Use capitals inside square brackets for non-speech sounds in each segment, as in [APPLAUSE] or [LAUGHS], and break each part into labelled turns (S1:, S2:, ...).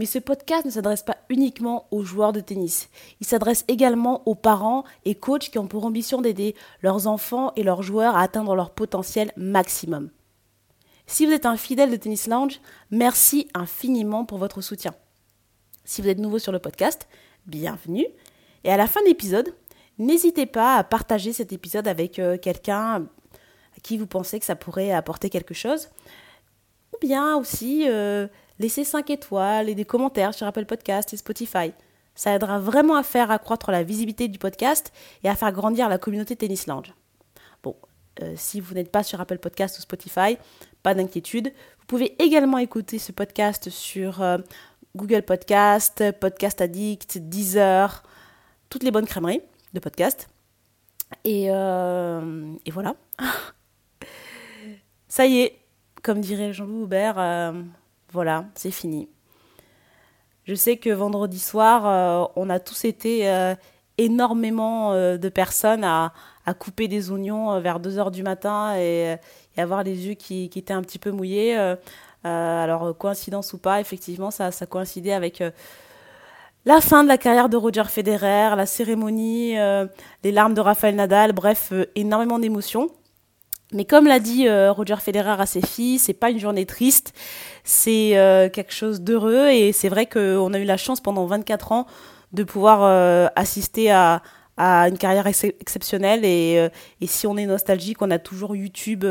S1: Mais ce podcast ne s'adresse pas uniquement aux joueurs de tennis. Il s'adresse également aux parents et coachs qui ont pour ambition d'aider leurs enfants et leurs joueurs à atteindre leur potentiel maximum. Si vous êtes un fidèle de Tennis Lounge, merci infiniment pour votre soutien. Si vous êtes nouveau sur le podcast, bienvenue. Et à la fin de l'épisode, n'hésitez pas à partager cet épisode avec euh, quelqu'un à qui vous pensez que ça pourrait apporter quelque chose. Ou bien aussi euh, laissez 5 étoiles et des commentaires sur Apple Podcast et Spotify. Ça aidera vraiment à faire accroître la visibilité du podcast et à faire grandir la communauté Tennis Lounge. Bon, euh, si vous n'êtes pas sur Apple Podcast ou Spotify, pas d'inquiétude. Vous pouvez également écouter ce podcast sur euh, Google Podcast, Podcast Addict, Deezer, toutes les bonnes crèmeries de podcast. Et, euh, voilà. [LAUGHS] Ça y est, comme dirait Jean-Louis Aubert, voilà, c'est fini. Je sais que vendredi soir, euh, on a tous été euh, énormément euh, de personnes à, couper des oignons vers 2h du matin et, avoir les yeux qui, étaient un petit peu mouillés. alors, coïncidence ou pas, effectivement, ça, ça coïncidait avec la fin de la carrière de Roger Federer, la cérémonie, les larmes de Rafael Nadal, bref, énormément d'émotions. Mais comme l'a dit euh, Roger Federer à ses filles, c'est pas une journée triste, c'est euh, quelque chose d'heureux et c'est vrai qu'on a eu la chance pendant 24 ans de pouvoir euh, assister à, à, une carrière exceptionnelle et, et, si on est nostalgique, on a toujours YouTube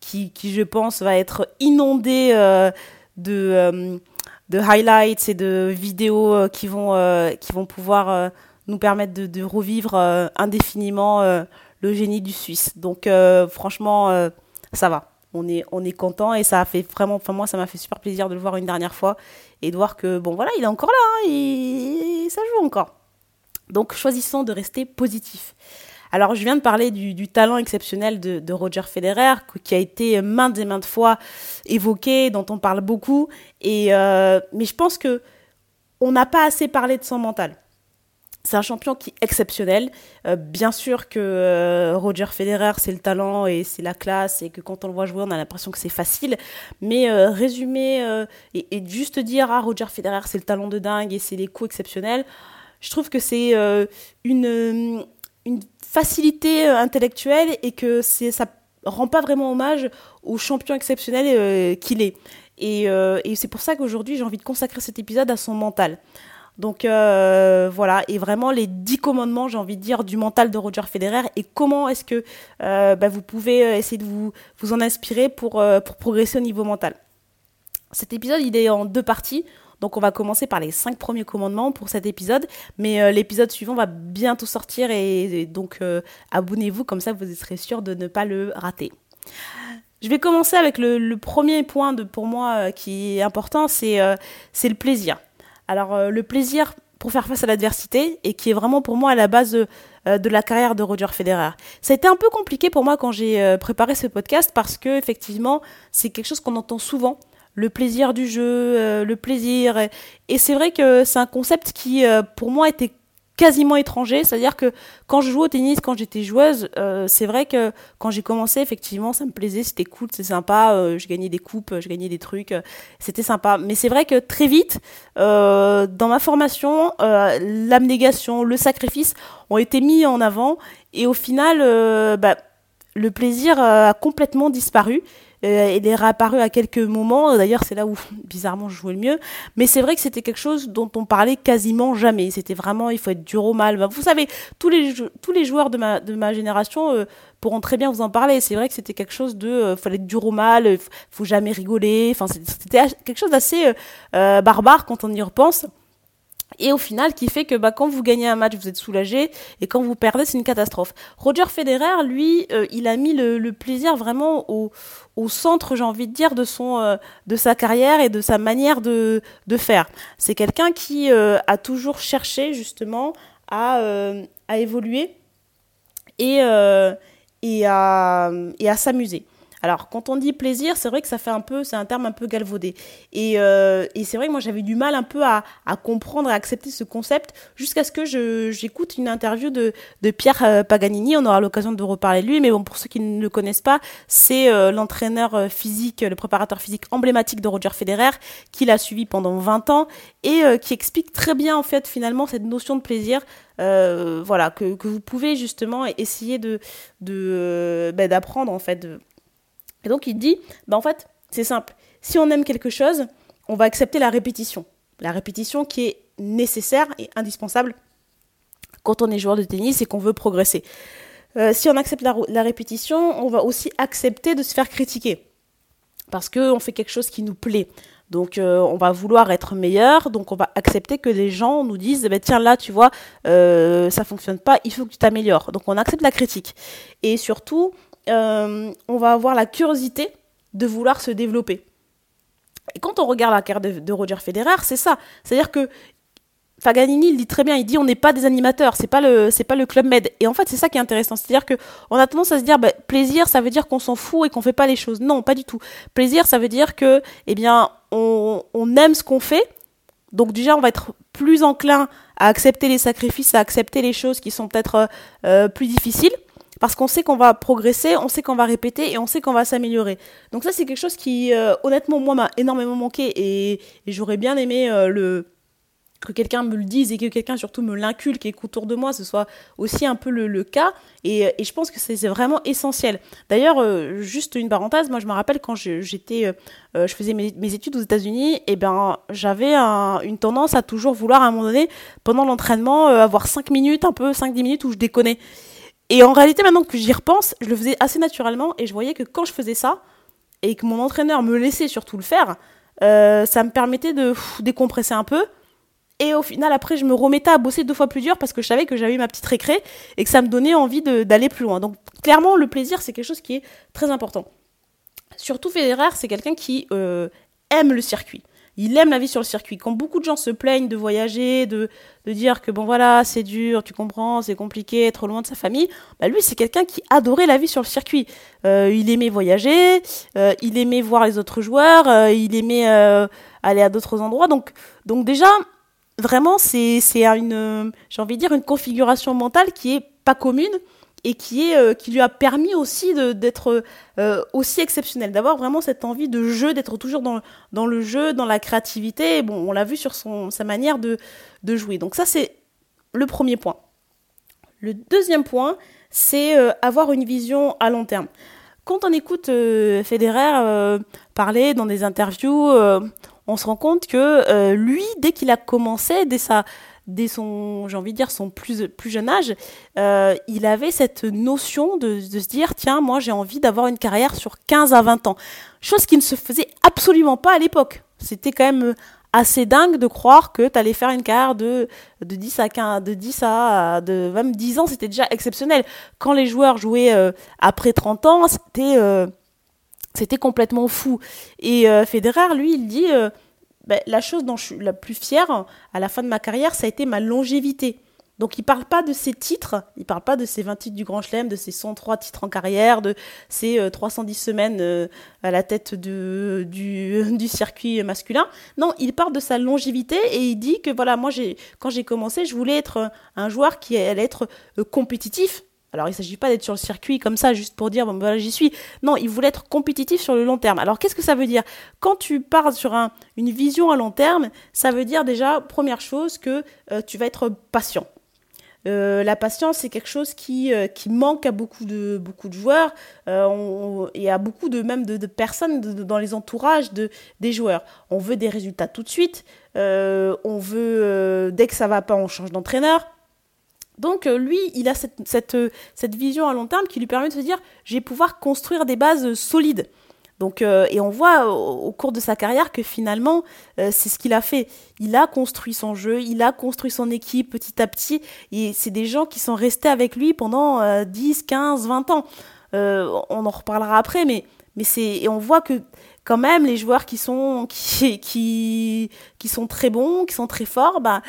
S1: qui, qui, je pense, va être inondé de, de highlights et de vidéos qui vont, qui vont pouvoir nous permettre de, de revivre indéfiniment le génie du Suisse. Donc euh, franchement, euh, ça va. On est, on est content et ça a fait vraiment, enfin moi ça m'a fait super plaisir de le voir une dernière fois et de voir que bon voilà, il est encore là hein, et, ça joue encore. Donc choisissons de rester positif. Alors je viens de parler du, talent exceptionnel de, Roger Federer qui a été maintes et maintes fois évoqué, dont on parle beaucoup. Et euh, mais je pense que on n'a pas assez parlé de son mental. C'est un champion qui est exceptionnel. Euh, bien sûr que euh, Roger Federer, c'est le talent et c'est la classe et que quand on le voit jouer, on a l'impression que c'est facile. Mais euh, résumer et, juste dire ah Roger Federer, c'est le talent de dingue et c'est les coups exceptionnels, je trouve que c'est une, facilité intellectuelle et que c'est ça rend pas vraiment hommage au champion exceptionnel qu'il est. Et c'est pour ça qu'aujourd'hui, j'ai envie de consacrer cet épisode à son mental. Donc euh, voilà, et vraiment les dix commandements, j'ai envie de dire, du mental de Roger Federer et comment est-ce que euh, bah, vous pouvez euh, essayer de vous, en inspirer pour, progresser au niveau mental? Cet épisode, il est en deux parties. Donc on va commencer par les cinq premiers commandements pour cet épisode, mais l'épisode suivant va bientôt sortir et, donc abonnez-vous, comme ça vous serez sûr de ne pas le rater. Je vais commencer avec le, premier point pour moi qui est important, c'est le plaisir. Alors euh, le plaisir pour faire face à l'adversité et qui est vraiment pour moi à la base euh, de, la carrière de Roger Federer. Ça a été un peu compliqué pour moi quand j'ai euh, préparé ce podcast parce que effectivement c'est quelque chose qu'on entend souvent le plaisir du jeu, le plaisir. et c'est vrai que c'est un concept qui, pour moi, était quasiment étranger. C'est-à-dire que quand je jouais au tennis, quand j'étais joueuse, euh, c'est vrai que quand j'ai commencé, effectivement, ça me plaisait, c'était cool, c'est sympa. Euh, je gagnais des coupes, je gagnais des trucs, euh, c'était sympa. Mais c'est vrai que très vite, dans ma formation, l'abnégation, le sacrifice ont été mis en avant. Et au final, bah, le plaisir a complètement disparu. Euh, il est réapparu à quelques moments. D'ailleurs, c'est là où, bizarrement, je jouais le mieux. Mais c'est vrai que c'était quelque chose dont on parlait quasiment jamais. C'était vraiment, il faut être dur au mal. Vous savez, tous les, tous les joueurs de ma, de ma génération euh, pourront très bien vous en parler. C'est vrai que c'était quelque chose de, euh, fallait être dur au mal, faut jamais rigoler. Enfin, c'était quelque chose d'assez barbare quand on y repense et au final qui fait que bah, quand vous gagnez un match vous êtes soulagé et quand vous perdez c'est une catastrophe. Roger Federer lui euh, il a mis le, plaisir vraiment au, au centre j'ai envie de dire de son euh, de sa carrière et de sa manière de, faire. C'est quelqu'un qui euh, a toujours cherché justement à, à évoluer et et à s'amuser. Alors, quand on dit plaisir, c'est vrai que ça fait un peu, c'est un terme un peu galvaudé. Et, euh, et c'est vrai que moi, j'avais du mal un peu à, à comprendre à accepter ce concept jusqu'à ce que j'écoute une interview de, Pierre euh, Paganini. On aura l'occasion de reparler de lui, mais bon, pour ceux qui ne le connaissent pas, c'est euh, l'entraîneur physique, le préparateur physique emblématique de Roger Federer, qu'il a suivi pendant 20 ans et qui explique très bien, en fait, finalement, cette notion de plaisir. Voilà, que, vous pouvez justement essayer de, de ben, d'apprendre en fait, de, et donc il dit, bah en fait, c'est simple. Si on aime quelque chose, on va accepter la répétition. La répétition qui est nécessaire et indispensable quand on est joueur de tennis et qu'on veut progresser. Euh, si on accepte la, répétition, on va aussi accepter de se faire critiquer. Parce qu'on fait quelque chose qui nous plaît. Donc euh, on va vouloir être meilleur, donc on va accepter que les gens nous disent, bah, tiens là tu vois, euh, ça fonctionne pas, il faut que tu t'améliores. Donc on accepte la critique. Et surtout, euh, on va avoir la curiosité de vouloir se développer. Et quand on regarde la carte de, Roger Federer, c'est ça. C'est-à-dire que Faganini il dit très bien, il dit on n'est pas des animateurs, c'est pas le c'est pas le club med. Et en fait c'est ça qui est intéressant, c'est-à-dire que on a tendance à se dire bah, plaisir ça veut dire qu'on s'en fout et qu'on fait pas les choses. Non, pas du tout. Plaisir ça veut dire que eh bien on, aime ce qu'on fait. Donc déjà on va être plus enclin à accepter les sacrifices, à accepter les choses qui sont peut-être euh, plus difficiles parce qu'on sait qu'on va progresser, on sait qu'on va répéter et on sait qu'on va s'améliorer. Donc ça c'est quelque chose qui euh, honnêtement moi m'a énormément manqué et, j'aurais bien aimé euh, le que quelqu'un me le dise et que quelqu'un surtout me l'inculque et qu'autour de moi ce soit aussi un peu le, cas et, et, je pense que c'est vraiment essentiel. D'ailleurs euh, juste une parenthèse, moi je me rappelle quand j'étais je faisais mes, études aux États-Unis et ben j'avais une tendance à toujours vouloir à un moment donné pendant l'entraînement avoir 5 minutes un peu 5 10 minutes où je déconnais et en réalité, maintenant que j'y repense, je le faisais assez naturellement et je voyais que quand je faisais ça, et que mon entraîneur me laissait surtout le faire, euh, ça me permettait de décompresser un peu. Et au final, après, je me remettais à bosser deux fois plus dur parce que je savais que j'avais ma petite récré et que ça me donnait envie d'aller plus loin. Donc, clairement, le plaisir, c'est quelque chose qui est très important. Surtout, Federer, c'est quelqu'un qui euh, aime le circuit il aime la vie sur le circuit. Quand beaucoup de gens se plaignent de voyager, de, de dire que bon voilà, c'est dur, tu comprends, c'est compliqué, être loin de sa famille, bah lui c'est quelqu'un qui adorait la vie sur le circuit. Euh, il aimait voyager, euh, il aimait voir les autres joueurs, euh, il aimait aller à d'autres endroits. Donc, donc déjà, vraiment, c'est une, dire, une configuration mentale qui est pas commune et qui, est, euh, qui lui a permis aussi d'être euh, aussi exceptionnel, d'avoir vraiment cette envie de jeu, d'être toujours dans, le jeu, dans la créativité. bon, on l'a vu sur son, sa manière de, de jouer. Donc ça, c'est le premier point. Le deuxième point, c'est euh, avoir une vision à long terme. Quand on écoute Federer parler dans des interviews, on se rend compte que lui, dès qu'il a commencé, dès sa dès son, j'ai envie de dire, son plus, plus jeune âge, euh, il avait cette notion de, de se dire, tiens, moi j'ai envie d'avoir une carrière sur 15 à 20 ans. Chose qui ne se faisait absolument pas à l'époque. C'était quand même assez dingue de croire que tu allais faire une carrière de, de 10 à 15, de 10 à, de même 10 ans, c'était déjà exceptionnel. Quand les joueurs jouaient euh, après 30 ans, c'était, euh, c'était complètement fou. Et Federer, lui, il dit, ben, la chose dont je suis la plus fière à la fin de ma carrière, ça a été ma longévité. Donc il parle pas de ses titres, il parle pas de ses 20 titres du Grand Chelem, de ses 103 titres en carrière, de ses 310 euh, semaines euh, à la tête de, [LAUGHS] du, circuit masculin. Non, il parle de sa longévité et il dit que voilà, moi quand j'ai commencé, je voulais être un joueur qui allait être euh, compétitif, alors il ne s'agit pas d'être sur le circuit comme ça juste pour dire bon ben voilà j'y suis. Non, il voulait être compétitif sur le long terme. Alors qu'est-ce que ça veut dire? Quand tu pars sur un, une vision à long terme, ça veut dire déjà première chose que euh, tu vas être patient. Euh, la patience, c'est quelque chose qui, euh, qui manque à beaucoup de, beaucoup de joueurs et à beaucoup de, même de, personnes dans les entourages de, des joueurs. On veut des résultats tout de suite. on veut, dès que ça va pas, on change d'entraîneur. Donc euh, lui, il a euh, cette, vision à long terme qui lui permet de se dire, je vais pouvoir construire des bases solides. Donc, euh, et on voit au, cours de sa carrière que finalement, c'est ce qu'il a fait. Il a construit son jeu, il a construit son équipe petit à petit, et c'est des gens qui sont restés avec lui pendant 10, 15, 20 ans. on en reparlera après, mais, c'est, et on voit que quand même les joueurs qui sont, qui, qui sont très bons, qui sont très forts, bah,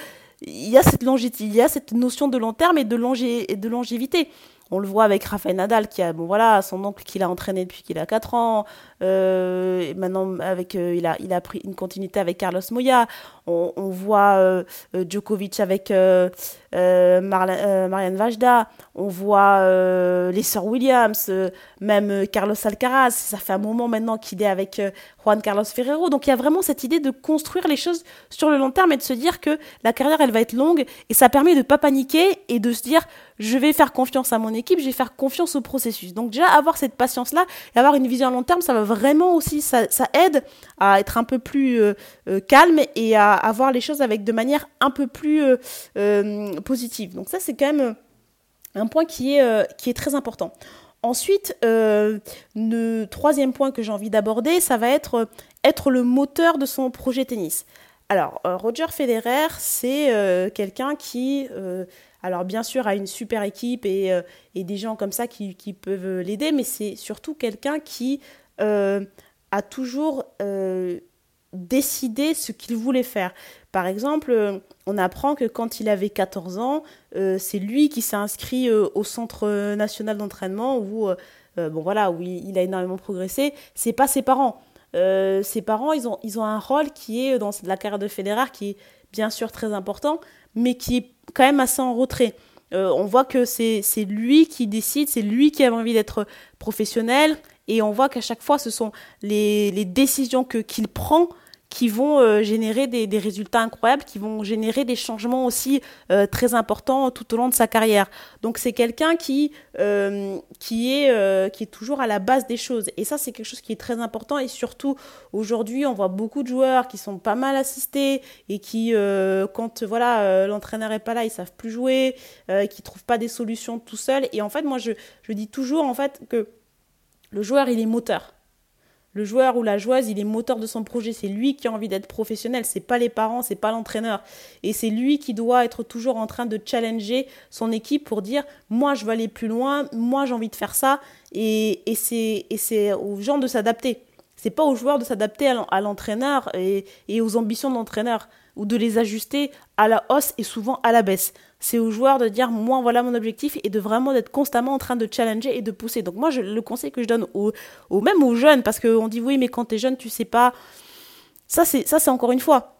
S1: il y a cette il y a cette notion de long terme et de, longé, de longévité. on le voit avec Rafael Nadal, qui a, bon voilà, son oncle qu'il a entraîné depuis qu'il a 4 ans. Euh, maintenant, avec, euh, il, a, il a pris une continuité avec Carlos Moya. On, voit euh, Djokovic avec Marianne Vajda. On voit les sœurs Williams, même Carlos Alcaraz. Ça fait un moment maintenant qu'il est avec Juan Carlos Ferrero. Donc il y a vraiment cette idée de construire les choses sur le long terme et de se dire que la carrière, elle va être longue. Et ça permet de ne pas paniquer et de se dire, je vais faire confiance à mon équipe, je vais faire confiance au processus. Donc déjà, avoir cette patience-là et avoir une vision à long terme, ça va vraiment aussi, ça, aide à être un peu plus euh, euh, calme et à, avoir les choses avec de manière un peu plus euh, positive. Donc ça, c'est quand même un point qui est, qui est très important. Ensuite, le troisième point que j'ai envie d'aborder, ça va être être le moteur de son projet tennis. Alors, Roger Federer, c'est quelqu'un qui alors bien sûr, a une super équipe et, des gens comme ça qui, qui peuvent l'aider, mais c'est surtout quelqu'un qui a toujours euh, décidé ce qu'il voulait faire. Par exemple, euh, on apprend que quand il avait 14 ans, c'est lui qui s'est inscrit au Centre national d'entraînement où, bon, voilà, où il, a énormément progressé. C'est pas ses parents. ses parents, ils ont, ils ont un rôle qui est dans la carrière de Federer qui est bien sûr très important, mais qui est quand même assez en retrait. on voit que c'est lui qui décide, c'est lui qui a envie d'être professionnel, et on voit qu'à chaque fois, ce sont les, les décisions que, qu'il prend qui vont euh, générer des, des, résultats incroyables, qui vont générer des changements aussi euh, très importants tout au long de sa carrière. Donc c'est quelqu'un qui, euh, qui, est, qui est toujours à la base des choses. Et ça, c'est quelque chose qui est très important. Et surtout, aujourd'hui, on voit beaucoup de joueurs qui sont pas mal assistés et qui, quand voilà, l'entraîneur est pas là, ils savent plus jouer, qui trouvent pas des solutions tout seuls. Et en fait, moi, je, je dis toujours en fait que le joueur, il est moteur. Le joueur ou la joueuse, il est moteur de son projet. C'est lui qui a envie d'être professionnel. C'est pas les parents, c'est pas l'entraîneur. Et c'est lui qui doit être toujours en train de challenger son équipe pour dire moi je veux aller plus loin, moi j'ai envie de faire ça. Et, c'est aux gens de s'adapter. C'est pas aux joueurs de s'adapter à l'entraîneur et, et aux ambitions de l'entraîneur ou de les ajuster à la hausse et souvent à la baisse c'est aux joueurs de dire moi voilà mon objectif et de vraiment d'être constamment en train de challenger et de pousser. Donc moi le conseil que je donne aux, même aux jeunes parce qu'on dit oui mais quand tu es jeune tu sais pas ça c'est ça c'est encore une fois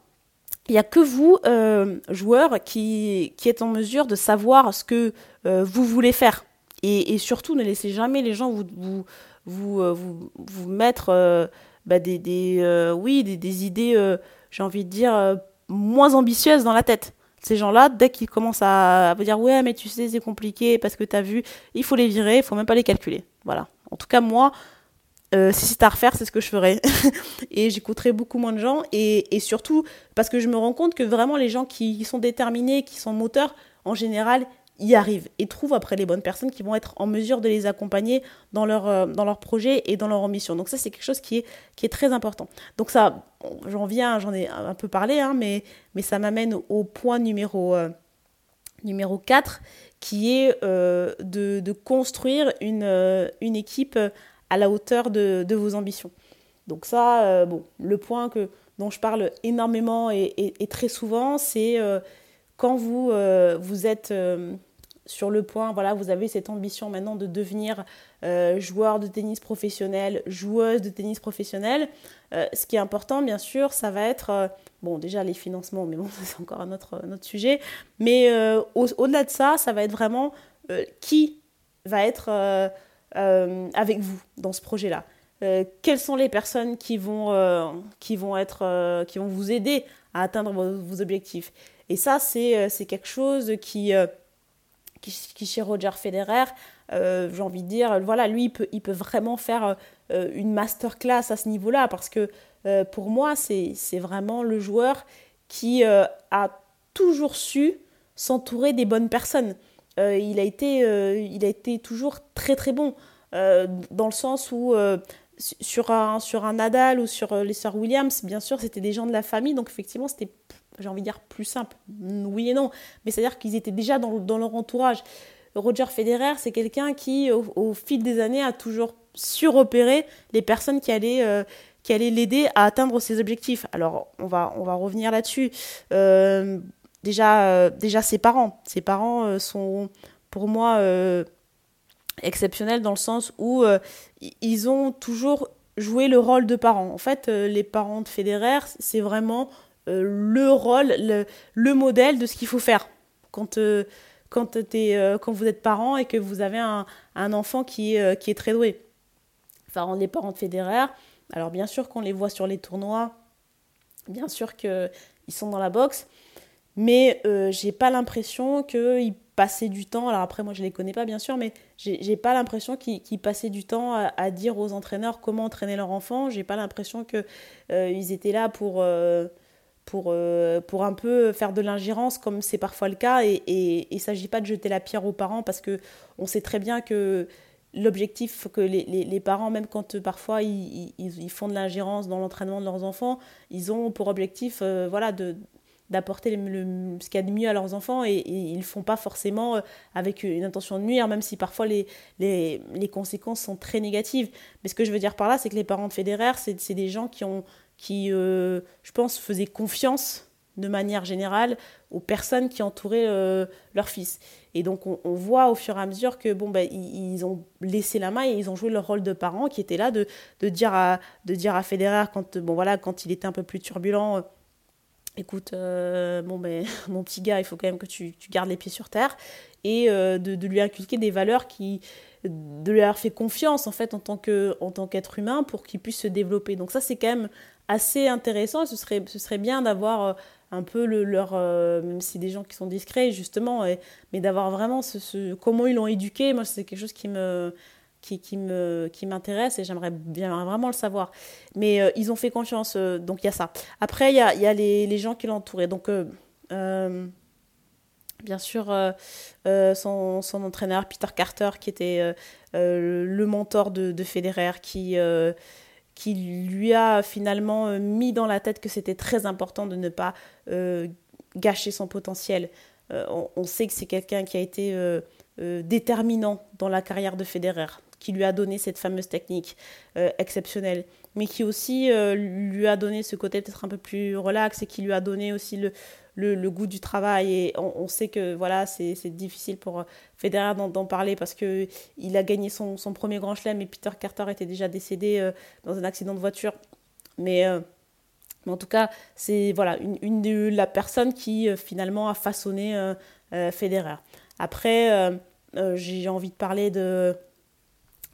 S1: il n'y a que vous, euh, joueurs, qui, qui êtes en mesure de savoir ce que euh, vous voulez faire. Et, surtout, ne laissez jamais les gens vous, vous, vous, euh, vous, mettre bah, des, des oui, des, des idées, j'ai envie de dire, moins ambitieuses dans la tête. Ces gens-là, dès qu'ils commencent à, vous dire ouais mais tu sais c'est compliqué parce que tu as vu, il faut les virer, il faut même pas les calculer. Voilà. En tout cas moi, euh, si c'est à refaire, c'est ce que je ferais. [LAUGHS] et j'écouterais beaucoup moins de gens. Et, et, surtout, parce que je me rends compte que vraiment, les gens qui sont déterminés, qui sont moteurs, en général, y arrivent et trouvent après les bonnes personnes qui vont être en mesure de les accompagner dans leur, euh, dans leur projet et dans leur ambition. Donc ça, c'est quelque chose qui est, qui est très important. Donc ça, j'en viens, j'en ai un peu parlé, hein, mais, mais ça m'amène au point numéro, euh, numéro 4, qui est euh, de, de, construire une, une équipe à la hauteur de, de vos ambitions. Donc ça, bon, le point que, dont je parle énormément et, et très souvent, c'est quand vous, euh, vous êtes euh, sur le point, voilà, vous avez cette ambition maintenant de devenir euh, joueur de tennis professionnel, joueuse de tennis professionnel, ce qui est important, bien sûr, ça va être, bon, déjà les financements, mais bon, [LAUGHS] c'est encore un autre, sujet, mais au-delà de ça, ça va être vraiment qui va être avec vous dans ce projet-là. quelles sont les personnes qui vont, qui vont, être, qui vont vous aider à atteindre vos objectifs? Et ça, c'est euh, quelque chose qui, euh, qui, qui, chez Roger Federer, euh, j'ai envie de dire, voilà, lui, il peut, il peut vraiment faire une masterclass à ce niveau-là, parce que pour moi, c'est vraiment le joueur qui a toujours su s'entourer des bonnes personnes. il, a été, il a été toujours très très bon, dans le sens où sur un, sur un Nadal ou sur les sœurs Williams, bien sûr, c'était des gens de la famille, donc effectivement, c'était j'ai envie de dire plus simple, oui et non, mais c'est-à-dire qu'ils étaient déjà dans, dans, leur entourage. Roger Federer, c'est quelqu'un qui, au, fil des années, a toujours su repérer les personnes qui allaient, euh, qui l'aider à atteindre ses objectifs. Alors, on va, on va revenir là-dessus. Euh, déjà, euh, déjà, ses parents. Ses parents sont, pour moi, exceptionnels dans le sens où ils ont toujours joué le rôle de parents. En fait, les parents de Federer, c'est vraiment le rôle, le, modèle de ce qu'il faut faire quand, quand, quand vous êtes parent et que vous avez un, enfant qui, qui est très doué. Enfin, les parents de Federer, alors bien sûr qu'on les voit sur les tournois, bien sûr qu'ils sont dans la boxe, mais euh, j'ai pas l'impression qu'ils passaient du temps. Alors après, moi je les connais pas bien sûr, mais j'ai pas l'impression qu'ils passaient du temps à, dire aux entraîneurs comment entraîner leur enfant. J'ai pas l'impression qu'ils euh, étaient là pour. Euh, pour, pour un peu faire de l'ingérence comme c'est parfois le cas et, il ne s'agit pas de jeter la pierre aux parents parce que on sait très bien que l'objectif que les, les, parents, même quand euh, parfois ils, ils, font de l'ingérence dans l'entraînement de leurs enfants, ils ont pour objectif euh, voilà, de, d'apporter ce qu'il y a de mieux à leurs enfants et, ils ne font pas forcément euh, avec une intention de nuire, même si parfois les, les, les, conséquences sont très négatives. Mais ce que je veux dire par là, c'est que les parents de Federer, c'est, des gens qui, ont, qui je pense, faisaient confiance de manière générale aux personnes qui entouraient leur fils. Et donc on, voit au fur et à mesure que bon ben ils, ont laissé la main et ils ont joué leur rôle de parents qui était là de, de dire à de dire à Federer quand bon voilà quand il était un peu plus turbulent euh, écoute euh, bon ben [LAUGHS] mon petit gars il faut quand même que tu, gardes les pieds sur terre et euh, de, de, lui inculquer des valeurs qui de lui avoir fait confiance en fait en tant que en tant qu'être humain pour qu'il puisse se développer donc ça c'est quand même assez intéressant ce serait ce serait bien d'avoir un peu le, leur, euh, même si des gens qui sont discrets justement, mais d'avoir vraiment comment ils l'ont éduqué, moi c'est quelque chose qui me qui, qui me qui m'intéresse et j'aimerais bien vraiment le savoir. Mais euh, ils ont fait confiance, euh, donc il y a ça. Après il y a, y a les, les, gens qui l'entouraient, donc bien sûr son, son, entraîneur Peter Carter qui était le mentor de, de Federer qui qui lui a finalement euh, mis dans la tête que c'était très important de ne pas euh, gâcher son potentiel. Euh, on, sait que c'est quelqu'un qui a été déterminant dans la carrière de Federer, qui lui a donné cette fameuse technique exceptionnelle, mais qui aussi lui a donné ce côté peut-être un peu plus relax et qui lui a donné aussi le, le, goût du travail. Et on, sait que voilà, c'est difficile pour euh, Federer d'en parler parce que il a gagné son, son, premier grand chelem et Peter Carter était déjà décédé euh, dans un accident de voiture. Mais, euh, mais en tout cas, c'est voilà, une, une, de la personne qui finalement a façonné Federer. Après, j'ai envie de parler de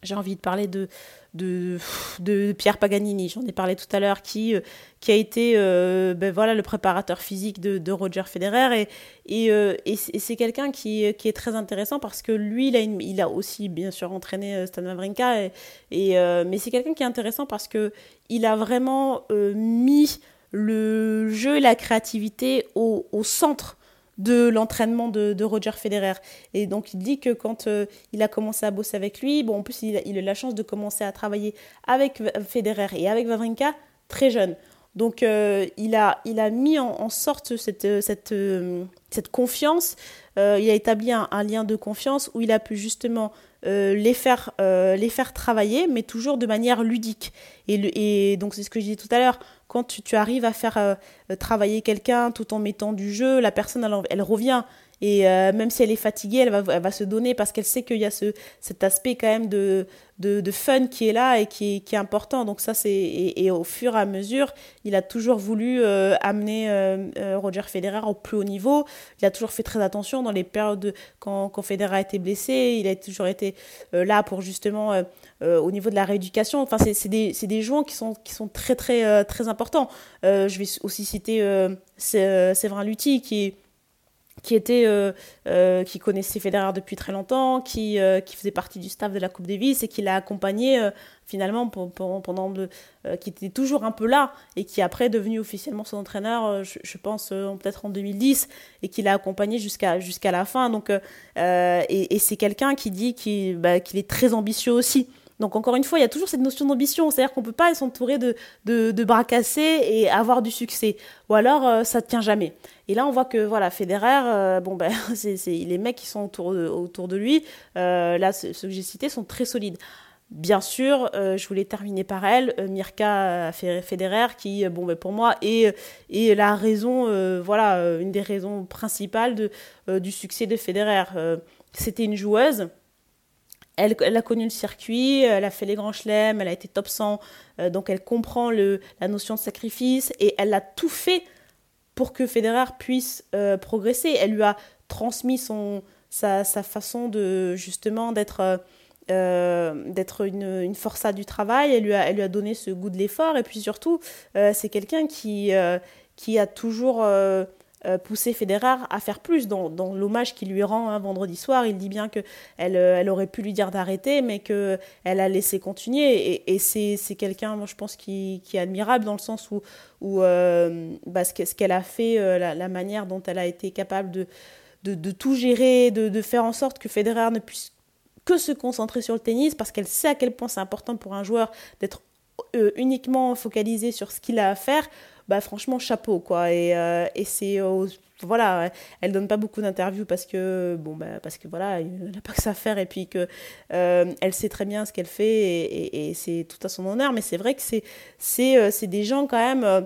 S1: j'ai envie de parler de, de, de Pierre Paganini, j'en ai parlé tout à l'heure, qui, euh, qui a été euh, ben voilà, le préparateur physique de, Roger Federer. Et, euh, et c'est quelqu'un qui, qui est très intéressant parce que lui, il a, il a aussi bien sûr entraîné Stan Wawrinka. Et mais c'est quelqu'un qui est intéressant parce qu'il a vraiment mis le jeu et la créativité au, au centre de l'entraînement de, Roger Federer. Et donc il dit que quand euh, il a commencé à bosser avec lui, bon en plus il a, eu la chance de commencer à travailler avec Federer et avec Wawrinka très jeune. Donc euh, il, a, il a mis en, sorte cette, cette, euh, cette confiance, il a établi un, lien de confiance où il a pu justement les, faire, les faire travailler, mais toujours de manière ludique. Et, et donc c'est ce que je disais tout à l'heure, quand tu, arrives à faire euh, travailler quelqu'un tout en mettant du jeu, la personne, elle, revient. Et euh, même si elle est fatiguée, elle va, elle va se donner parce qu'elle sait qu'il y a ce, cet aspect quand même de, de, fun qui est là et qui est, qui est important. Donc ça, c'est et, au fur et à mesure, il a toujours voulu euh, amener Roger Federer au plus haut niveau. Il a toujours fait très attention dans les périodes quand, quand Federer a été blessé. Il a toujours été là pour justement euh, au niveau de la rééducation. Enfin, c'est des, des joueurs qui sont, qui sont très, très, euh, très importants. Euh, je vais aussi citer Séverin Lutti, qui qui était qui connaissait Federer depuis très longtemps, qui, qui faisait partie du staff de la Coupe Davis et qui l'a accompagné finalement pendant qui était toujours un peu là et qui après est devenu officiellement son entraîneur, je, pense peut-être en 2010 et qui l'a accompagné jusqu'à jusqu'à la fin. Donc et, c'est quelqu'un qui dit bah, qu'il est très ambitieux aussi. Donc encore une fois, il y a toujours cette notion d'ambition, c'est-à-dire qu'on ne peut pas s'entourer de, de, bras cassés et avoir du succès, ou alors euh, ça ne tient jamais. Et là, on voit que voilà, Federer, euh, bon ben, [LAUGHS] c'est, les mecs qui sont autour de, autour de lui, euh, là, ceux que j'ai cités sont très solides. Bien sûr, je voulais terminer par elle, Mirka Federer, qui, bon, ben, pour moi, est, est la raison, voilà, une des raisons principales de, du succès de Federer. C'était une joueuse elle, a connu le circuit, elle a fait les grands chelems, elle a été top 100, donc elle comprend la notion de sacrifice et elle a tout fait pour que Federer puisse progresser. Elle lui a transmis sa, façon de justement d'être euh, une, une du travail, elle lui, a, donné ce goût de l'effort, et puis surtout, euh, c'est quelqu'un euh, qui a toujours poussé Federer à faire plus. Dans, l'hommage qu'il lui rend hein, vendredi soir, il dit bien qu'elle elle aurait pu lui dire d'arrêter, mais qu'elle a laissé continuer, et, c'est, quelqu'un, moi je pense, qui, est admirable dans le sens où, où bah, ce, qu'elle a fait, la, manière dont elle a été capable de, tout gérer, de, de faire en sorte que Federer ne puisse que se concentrer sur le tennis parce qu'elle sait à quel point c'est important pour un joueur d'être euh, uniquement focalisé sur ce qu'il a à faire, bah franchement chapeau quoi. Et, euh, et c'est voilà, elle donne pas beaucoup d'interviews parce que bon bah parce que voilà, elle n'a pas que ça à faire et puis que euh, elle sait très bien ce qu'elle fait et, c'est tout à son honneur. Mais c'est vrai que c'est des gens quand même.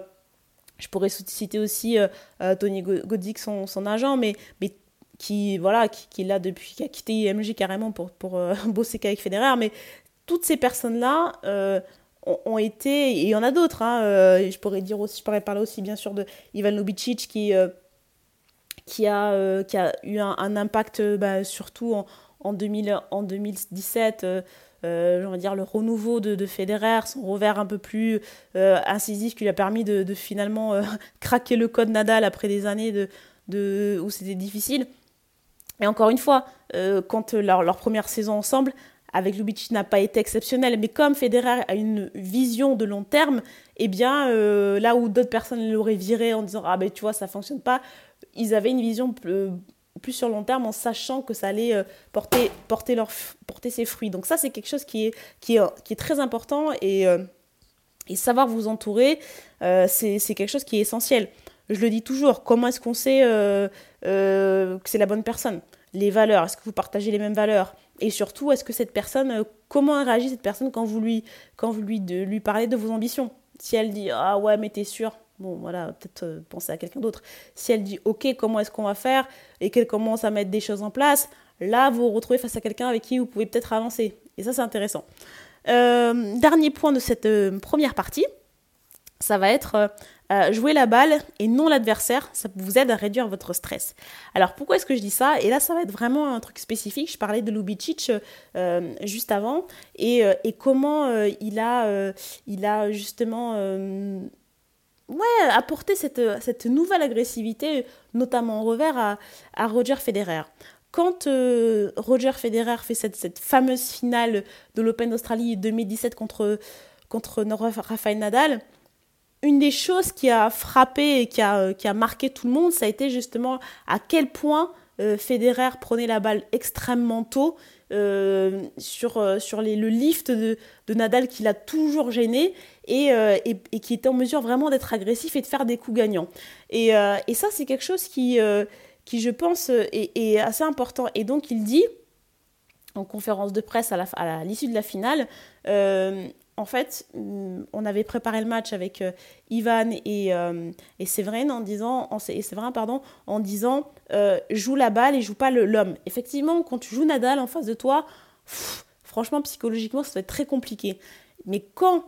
S1: je pourrais citer aussi Tony Godzik, son, agent, mais qui voilà qui, l'a depuis qui a quitté IMG carrément pour, pour euh, [LAUGHS] bosser qu'avec Federer mais toutes ces personnes là euh, ont, été et il y en a d'autres hein, euh, je pourrais dire aussi je pourrais parler aussi bien sûr de Ivan Lubicic qui qui a qui a eu un, impact bah, surtout en, en, 2000, en 2017 euh, on dire le renouveau de, de, Federer, son revers un peu plus incisif qui lui a permis de, finalement [LAUGHS] craquer le code Nadal après des années de, de, où c'était difficile. Et encore une fois, euh, quand leur, première saison ensemble, avec Lubitsch n'a pas été exceptionnelle, mais comme Federer a une vision de long terme, eh bien, euh, là où d'autres personnes l'auraient viré en disant Ah ben tu vois, ça fonctionne pas, ils avaient une vision plus, plus sur long terme en sachant que ça allait euh, porter, porter, porter ses fruits. Donc, ça, c'est quelque chose qui est, qui est, très important et, et savoir vous entourer, c'est quelque chose qui est essentiel. Je le dis toujours, comment est-ce qu'on sait euh, euh, que c'est la bonne personne? Les valeurs, est-ce que vous partagez les mêmes valeurs? Et surtout, est-ce que cette personne, euh, comment réagit cette personne quand vous lui, quand vous lui, de, lui parlez de vos ambitions? Si elle dit Ah ouais, mais t'es sûr? Bon, voilà, peut-être penser à quelqu'un d'autre. Si elle dit Ok, comment est-ce qu'on va faire? Et qu'elle commence à mettre des choses en place, là, vous vous retrouvez face à quelqu'un avec qui vous pouvez peut-être avancer. Et ça, c'est intéressant. dernier point de cette première partie, ça va être euh, jouer la balle et non l'adversaire, ça vous aide à réduire votre stress. Alors pourquoi est-ce que je dis ça? Et là, ça va être vraiment un truc spécifique. Je parlais de Lubicic euh, juste avant et, euh, comment il, a, il a justement ouais, apporté cette, cette nouvelle agressivité, notamment en revers, à, à Roger Federer quand Roger Federer fait cette, cette fameuse finale de l'Open d'Australie 2017 contre, contre Rafael Nadal, une des choses qui a frappé et qui a, euh, qui a marqué tout le monde, ça a été justement à quel point euh, Federer prenait la balle extrêmement tôt euh, sur, sur le lift de, de Nadal qui l'a toujours gêné et, et, qui était en mesure vraiment d'être agressif et de faire des coups gagnants. Et, ça, c'est quelque chose qui, qui je pense, est, est, assez important. Et donc, il dit, en conférence de presse à l'issue de la finale, en fait, mm, on avait préparé le match avec euh, Ivan et, euh, Séverine en disant, pardon, en disant euh, joue la balle et joue pas l'homme. Effectivement, quand tu joues Nadal en face de toi, franchement, psychologiquement, ça va être très compliqué. Mais quand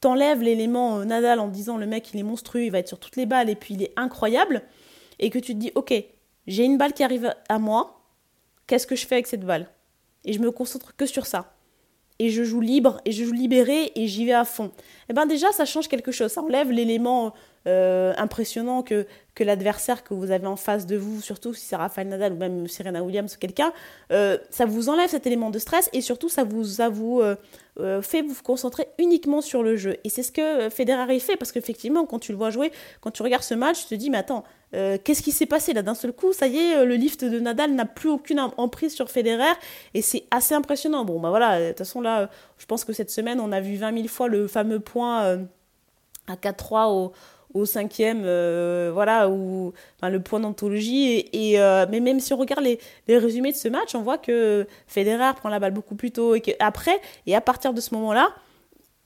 S1: t'enlèves l'élément Nadal en disant le mec il est monstrueux, il va être sur toutes les balles et puis il est incroyable, et que tu te dis ok, j'ai une balle qui arrive à moi, qu'est-ce que je fais avec cette balle? Et je me concentre que sur ça et je joue libre et je joue libéré et j'y vais à fond. Eh ben déjà ça change quelque chose, ça enlève l'élément euh, impressionnant que, que l'adversaire que vous avez en face de vous, surtout si c'est Rafael Nadal ou même Serena Williams ou quelqu'un, euh, ça vous enlève cet élément de stress et surtout ça vous, ça vous euh, fait vous concentrer uniquement sur le jeu. Et c'est ce que Federer fait parce qu'effectivement quand tu le vois jouer, quand tu regardes ce match, tu te dis mais attends, euh, qu'est-ce qui s'est passé là? D'un seul coup Ça y est, euh, le lift de Nadal n'a plus aucune emprise sur Federer et c'est assez impressionnant. Bon, bah voilà, de toute façon là, je pense que cette semaine on a vu 20 000 fois le fameux point euh, à 4-3 au, au cinquième, voilà, ou enfin, le point d'anthologie. Et, mais même si on regarde les, les, résumés de ce match, on voit que Federer prend la balle beaucoup plus tôt et qu'après, et à partir de ce moment-là,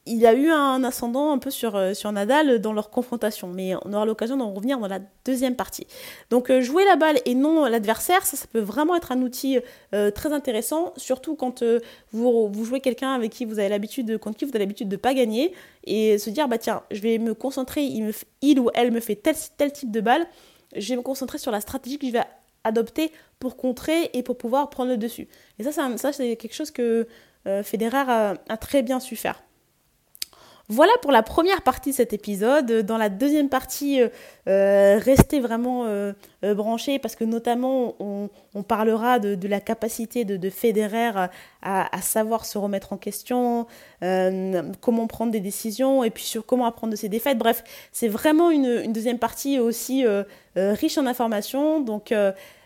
S1: il a eu un ascendant un peu sur, euh, sur Nadal dans leur confrontation, mais on aura l'occasion d'en revenir dans la deuxième partie. Donc euh, jouer la balle et non l'adversaire, ça, peut vraiment être un outil euh, très intéressant, surtout quand vous, vous jouez quelqu'un avec qui vous avez l'habitude, contre qui vous avez l'habitude de pas gagner, et se dire bah tiens, je vais me concentrer, il, ou elle me fait tel, tel type de balle, je vais me concentrer sur la stratégie que je vais adopter pour contrer et pour pouvoir prendre le dessus. Et ça, ça c'est quelque chose que Federer a très bien su faire. Voilà pour la première partie de cet épisode. Dans la deuxième partie, euh, euh, restez vraiment euh, branchés parce que notamment on, parlera de, la capacité de, de Federer à, savoir se remettre en question, comment prendre des décisions et puis sur comment apprendre de ses défaites. Bref, c'est vraiment une, deuxième partie aussi riche en informations. Donc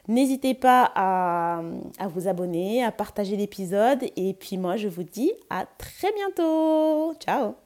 S1: N'hésitez pas à, à, vous abonner, à partager l'épisode. Et puis moi, je vous dis à très bientôt. Ciao